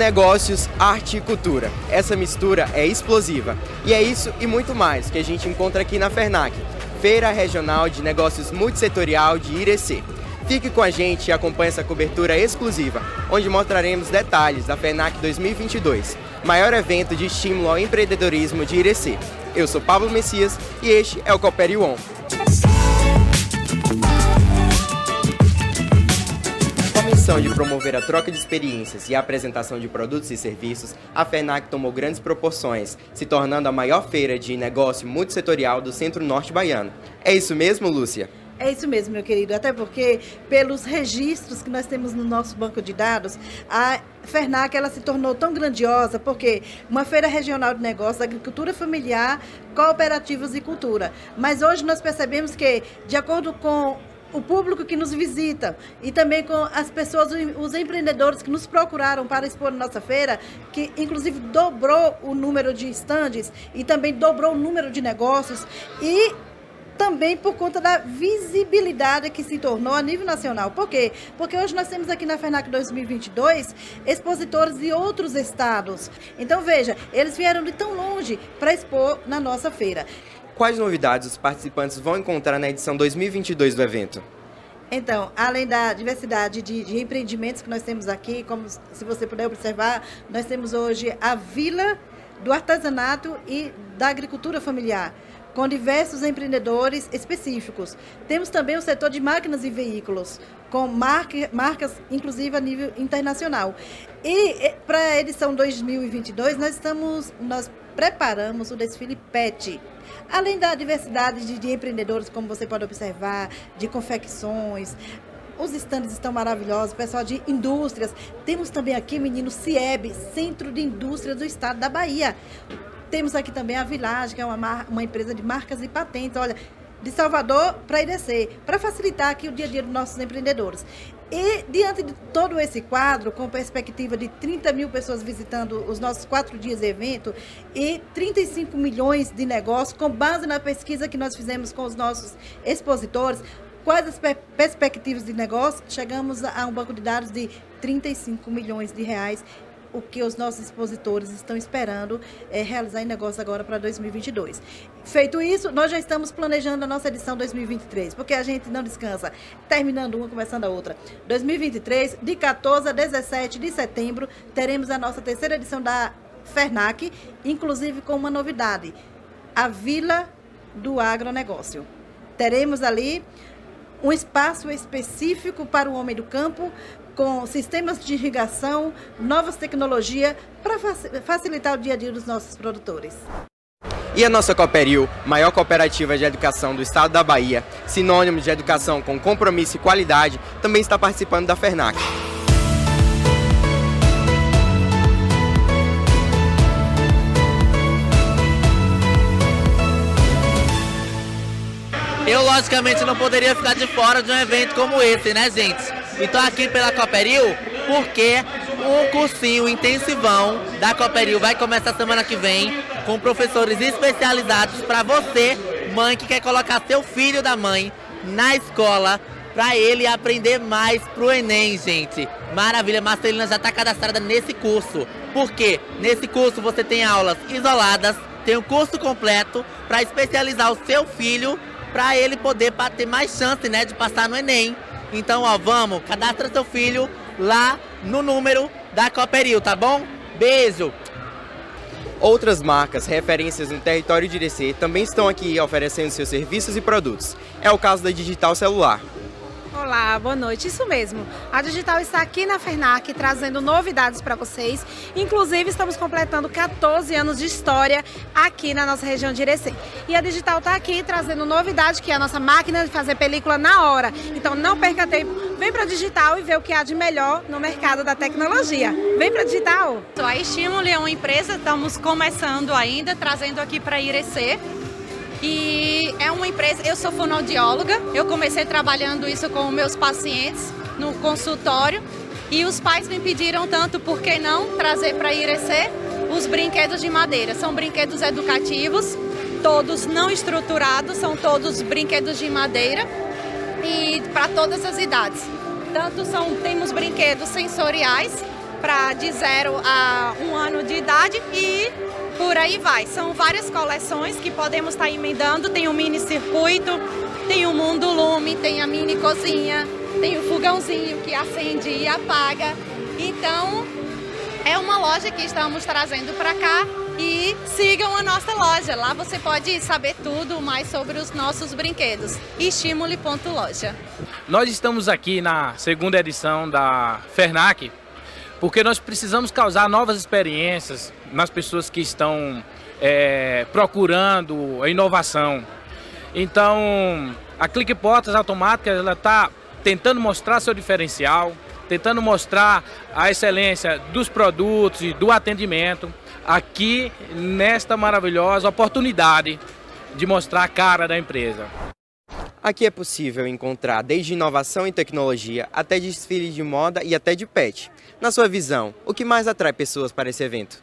negócios, arte e cultura. Essa mistura é explosiva. E é isso e muito mais que a gente encontra aqui na FERNAC, Feira Regional de Negócios Multissetorial de Irecê. Fique com a gente e acompanhe essa cobertura exclusiva, onde mostraremos detalhes da FENAC 2022, maior evento de estímulo ao empreendedorismo de Irecê. Eu sou Pablo Messias e este é o Coopere de promover a troca de experiências e a apresentação de produtos e serviços, a FENAC tomou grandes proporções, se tornando a maior feira de negócio multissetorial do centro-norte baiano. É isso mesmo, Lúcia? É isso mesmo, meu querido. Até porque, pelos registros que nós temos no nosso banco de dados, a Fernac ela se tornou tão grandiosa porque uma feira regional de negócios, agricultura familiar, cooperativas e cultura. Mas hoje nós percebemos que, de acordo com o público que nos visita e também com as pessoas, os empreendedores que nos procuraram para expor nossa feira, que inclusive dobrou o número de estandes e também dobrou o número de negócios e também por conta da visibilidade que se tornou a nível nacional. Por quê? Porque hoje nós temos aqui na FENAC 2022 expositores de outros estados. Então, veja, eles vieram de tão longe para expor na nossa feira. Quais novidades os participantes vão encontrar na edição 2022 do evento? Então, além da diversidade de, de, empreendimentos que nós temos aqui, como se você puder observar, nós temos hoje a Vila do Artesanato e da Agricultura Familiar com diversos empreendedores específicos. Temos também o setor de máquinas e veículos, com marca, marcas, inclusive a nível internacional. E para a edição 2022, nós estamos, nós preparamos o desfile PET. Além da diversidade de, de empreendedores, como você pode observar, de confecções, os estandes estão maravilhosos, pessoal de indústrias. Temos também aqui, menino, CIEB, Centro de Indústria do Estado da Bahia. Temos aqui também a Village, que é uma, uma empresa de marcas e patentes. Olha, de Salvador para IDC, para facilitar aqui o dia a dia dos nossos empreendedores. E diante de todo esse quadro, com perspectiva de 30 mil pessoas visitando os nossos quatro dias de evento e 35 milhões de negócios, com base na pesquisa que nós fizemos com os nossos expositores, quais as perspectivas de negócio? Chegamos a um banco de dados de 35 milhões de reais o que os nossos expositores estão esperando é, realizar em negócio agora para 2022. Feito isso, nós já estamos planejando a nossa edição 2023, porque a gente não descansa, terminando uma, começando a outra. 2023, de 14 a 17 de setembro, teremos a nossa terceira edição da FERNAC, inclusive com uma novidade, a Vila do Agronegócio. Teremos ali um espaço específico para o homem do campo, com sistemas de irrigação, novas tecnologias, para facilitar o dia a dia dos nossos produtores. E a nossa Cooperil, maior cooperativa de educação do estado da Bahia, sinônimo de educação com compromisso e qualidade, também está participando da FERNAC. Eu, logicamente, não poderia ficar de fora de um evento como esse, né, gente? Então, aqui pela Cooperil, porque o cursinho intensivão da Cooperil vai começar semana que vem com professores especializados para você, mãe, que quer colocar seu filho da mãe na escola para ele aprender mais pro Enem, gente. Maravilha, Marcelina já está cadastrada nesse curso. Porque nesse curso você tem aulas isoladas, tem o um curso completo para especializar o seu filho para ele poder ter mais chance, né, de passar no Enem. Então, ó, vamos, cadastra seu filho lá no número da Cooperil, tá bom? Beijo! Outras marcas, referências no território de DC, também estão aqui oferecendo seus serviços e produtos. É o caso da Digital Celular. Olá, boa noite. Isso mesmo. A Digital está aqui na FERNAC trazendo novidades para vocês. Inclusive, estamos completando 14 anos de história aqui na nossa região de Irecê. E a Digital está aqui trazendo novidade, que é a nossa máquina de fazer película na hora. Então, não perca tempo. Vem para a Digital e vê o que há de melhor no mercado da tecnologia. Vem para a Digital. A Estimule é uma empresa, estamos começando ainda, trazendo aqui para Irecê e é uma empresa, eu sou fonoaudióloga, eu comecei trabalhando isso com meus pacientes no consultório e os pais me pediram tanto, por que não trazer para IRC os brinquedos de madeira. São brinquedos educativos, todos não estruturados, são todos brinquedos de madeira e para todas as idades. Tanto são, temos brinquedos sensoriais, para de zero a um ano de idade e por aí vai. São várias coleções que podemos estar tá emendando. Tem o mini circuito, tem o mundo lume, tem a mini cozinha, tem o fogãozinho que acende e apaga. Então, é uma loja que estamos trazendo para cá e sigam a nossa loja. Lá você pode saber tudo mais sobre os nossos brinquedos. Estimule.loja. Nós estamos aqui na segunda edição da Fernac porque nós precisamos causar novas experiências nas pessoas que estão é, procurando a inovação. Então, a Clique Portas Automáticas ela está tentando mostrar seu diferencial, tentando mostrar a excelência dos produtos e do atendimento aqui nesta maravilhosa oportunidade de mostrar a cara da empresa. Aqui é possível encontrar desde inovação e tecnologia até desfiles de moda e até de pet. Na sua visão, o que mais atrai pessoas para esse evento?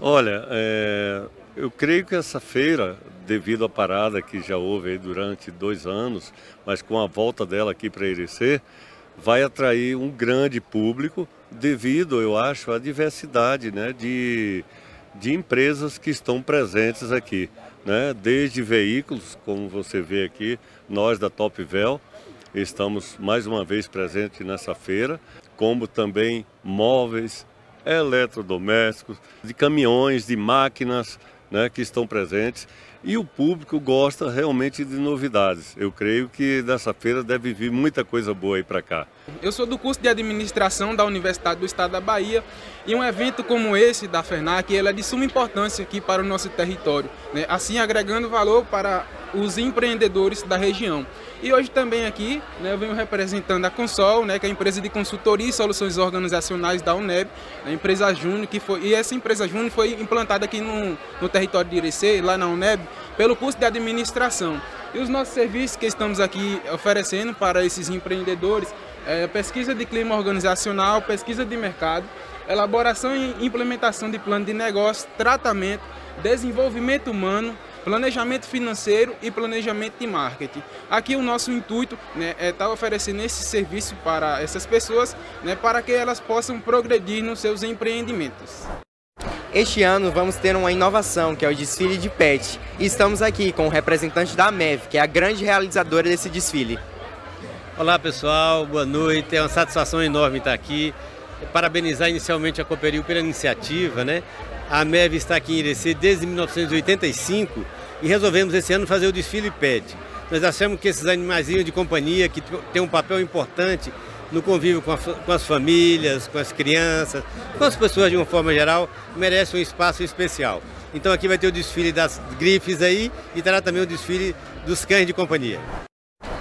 Olha, é, eu creio que essa feira, devido à parada que já houve durante dois anos, mas com a volta dela aqui para Irecê, vai atrair um grande público devido, eu acho, à diversidade né, de, de empresas que estão presentes aqui. Né? Desde veículos, como você vê aqui, nós da Topvel estamos mais uma vez presentes nessa feira, como também móveis, eletrodomésticos, de caminhões, de máquinas né, que estão presentes. E o público gosta realmente de novidades. Eu creio que dessa feira deve vir muita coisa boa aí para cá. Eu sou do curso de administração da Universidade do Estado da Bahia e um evento como esse da FENAC ele é de suma importância aqui para o nosso território, né? assim agregando valor para os empreendedores da região. E hoje também aqui né, eu venho representando a Consol, né, que é a empresa de consultoria e soluções organizacionais da UNEB, a empresa Júnior, que foi, e essa empresa Júnior foi implantada aqui no, no território de Irecê, lá na UNEB, pelo curso de administração. E os nossos serviços que estamos aqui oferecendo para esses empreendedores é pesquisa de clima organizacional, pesquisa de mercado, elaboração e implementação de plano de negócio, tratamento, desenvolvimento humano, planejamento financeiro e planejamento de marketing. Aqui o nosso intuito né, é estar tá oferecendo esse serviço para essas pessoas, né, para que elas possam progredir nos seus empreendimentos. Este ano vamos ter uma inovação, que é o desfile de PET. E estamos aqui com o representante da MEV, que é a grande realizadora desse desfile. Olá pessoal, boa noite. É uma satisfação enorme estar aqui. Parabenizar inicialmente a Cooperil pela iniciativa, né? A MEV está aqui em Irecê desde 1985 e resolvemos esse ano fazer o desfile PED. Nós achamos que esses animaizinhos de companhia, que têm um papel importante no convívio com, a, com, as famílias, com as crianças, com as pessoas de uma forma geral, merecem um espaço especial. Então aqui vai ter o desfile das grifes aí e terá também o desfile dos cães de companhia.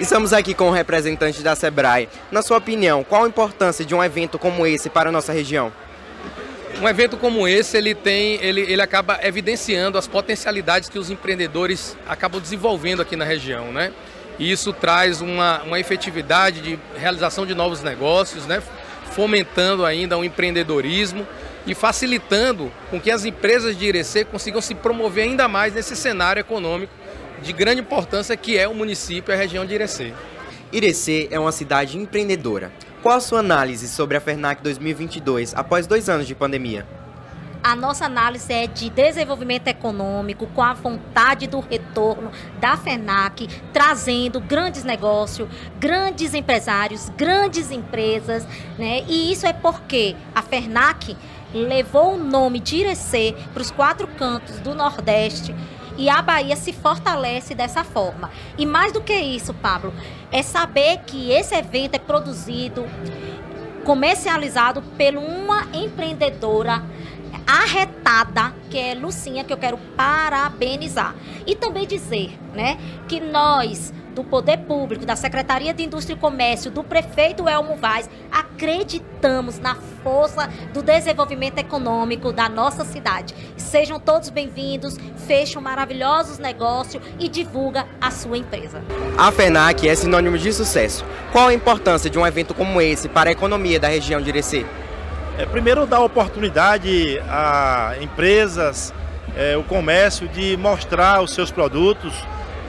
Estamos aqui com o representante da Sebrae. Na sua opinião, qual a importância de um evento como esse para a nossa região? Um evento como esse, ele tem, ele, ele acaba evidenciando as potencialidades que os empreendedores acabam desenvolvendo aqui na região, né? E isso traz uma, uma efetividade de realização de novos negócios, né? Fomentando ainda o empreendedorismo e facilitando com que as empresas de Irecê consigam se promover ainda mais nesse cenário econômico de grande importância que é o município e a região de Irecê. Irecê é uma cidade empreendedora. Qual a sua análise sobre a FERNAC 2022 após dois anos de pandemia? A nossa análise é de desenvolvimento econômico, com a vontade do retorno da FENAC, trazendo grandes negócios, grandes empresários, grandes empresas, né? E isso é porque a FERNAC levou o nome de Irecê para os quatro cantos do Nordeste e a Bahia se fortalece dessa forma. E mais do que isso, Pablo, é saber que esse evento é produzido, comercializado por uma empreendedora arretada, que é Lucinha, que eu quero parabenizar. E também dizer, né, que nós do Poder Público, da Secretaria de Indústria e Comércio, do prefeito Elmo Vaz, acreditamos na força do desenvolvimento econômico da nossa cidade. Sejam todos bem-vindos, fecham maravilhosos negócios e divulga a sua empresa. A FENAC é sinônimo de sucesso. Qual a importância de um evento como esse para a economia da região de Irecê? É, primeiro, dar oportunidade a empresas, é, o comércio de mostrar os seus produtos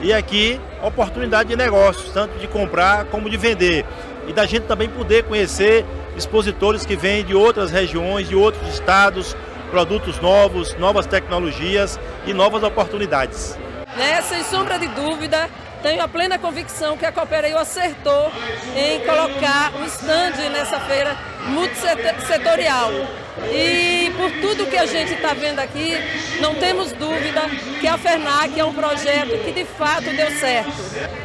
e aqui, oportunidade de negócios, tanto de comprar como de vender. E da gente também poder conhecer expositores que vêm de outras regiões, de outros estados, produtos novos, novas tecnologias e novas oportunidades. Né, sem sombra de dúvida, tenho a plena convicção que a Cooperail acertou em colocar um stand nessa feira multissetorial. E por tudo que a gente está vendo aqui, não temos dúvida que a FERNAC é um projeto que de fato deu certo.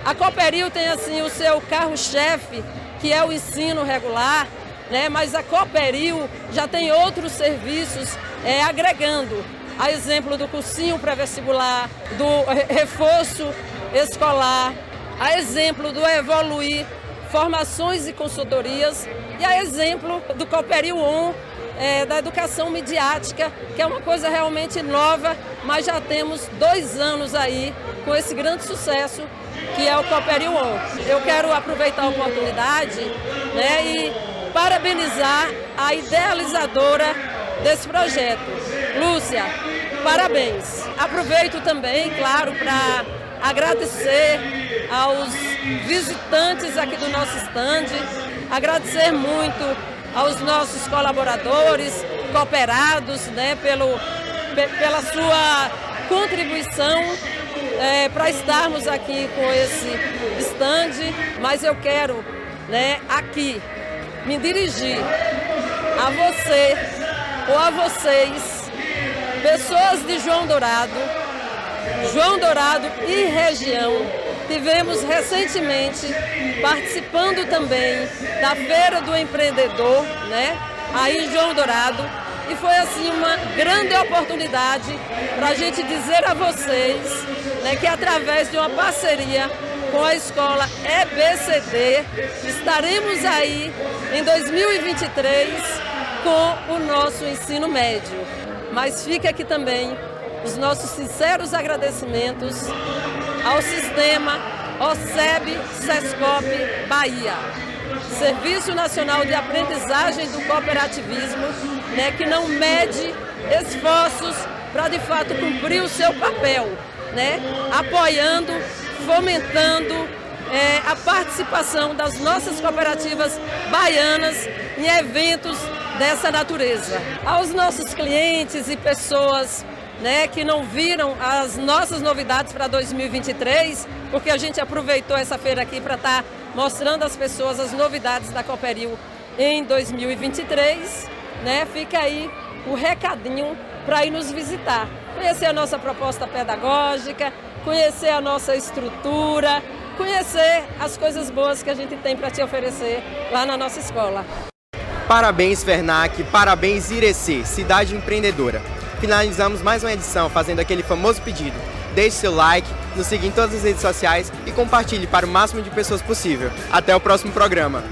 A Cooperil tem assim o seu carro-chefe, que é o ensino regular, né? mas a Cooperil já tem outros serviços é, agregando. A exemplo do cursinho pré-vestibular, do reforço escolar, a exemplo do Evoluir, formações e consultorias, e a exemplo do Cooperil On, é, da educação midiática, que é uma coisa realmente nova, mas já temos dois anos aí com esse grande sucesso que é o Cooperil On. Eu quero aproveitar a oportunidade né, e parabenizar a idealizadora desse projeto. Lúcia, parabéns. Aproveito também, claro, para agradecer aos visitantes aqui do nosso stand, agradecer muito aos nossos colaboradores, cooperados, né, pelo, pela sua contribuição é, para estarmos aqui com esse stand, mas eu quero né, aqui me dirigir a você ou a vocês, pessoas de João Dourado, João Dourado e região, tivemos recentemente participando também da Feira do Empreendedor, né? Aí em João Dourado. E foi assim uma grande oportunidade para a gente dizer a vocês né, que através de uma parceria com a escola EBCD, estaremos aí em 2023 com o nosso ensino médio. Mas fica aqui também os nossos sinceros agradecimentos ao sistema OSEB SESCOP Bahia, Serviço Nacional de Aprendizagem do Cooperativismo, né, que não mede esforços para de fato cumprir o seu papel, né, apoiando, fomentando é, a participação das nossas cooperativas baianas em eventos dessa natureza. Aos nossos clientes e pessoas né, que não viram as nossas novidades para 2023, porque a gente aproveitou essa feira aqui para estar tá mostrando às pessoas as novidades da Cooperil em 2023. Né? Fica aí o recadinho para ir nos visitar, conhecer a nossa proposta pedagógica, conhecer a nossa estrutura, conhecer as coisas boas que a gente tem para te oferecer lá na nossa escola. Parabéns, Fernac, parabéns, Irecê, cidade empreendedora. Finalizamos mais uma edição fazendo aquele famoso pedido. Deixe seu like, nos siga em todas as redes sociais e compartilhe para o máximo de pessoas possível. Até o próximo programa.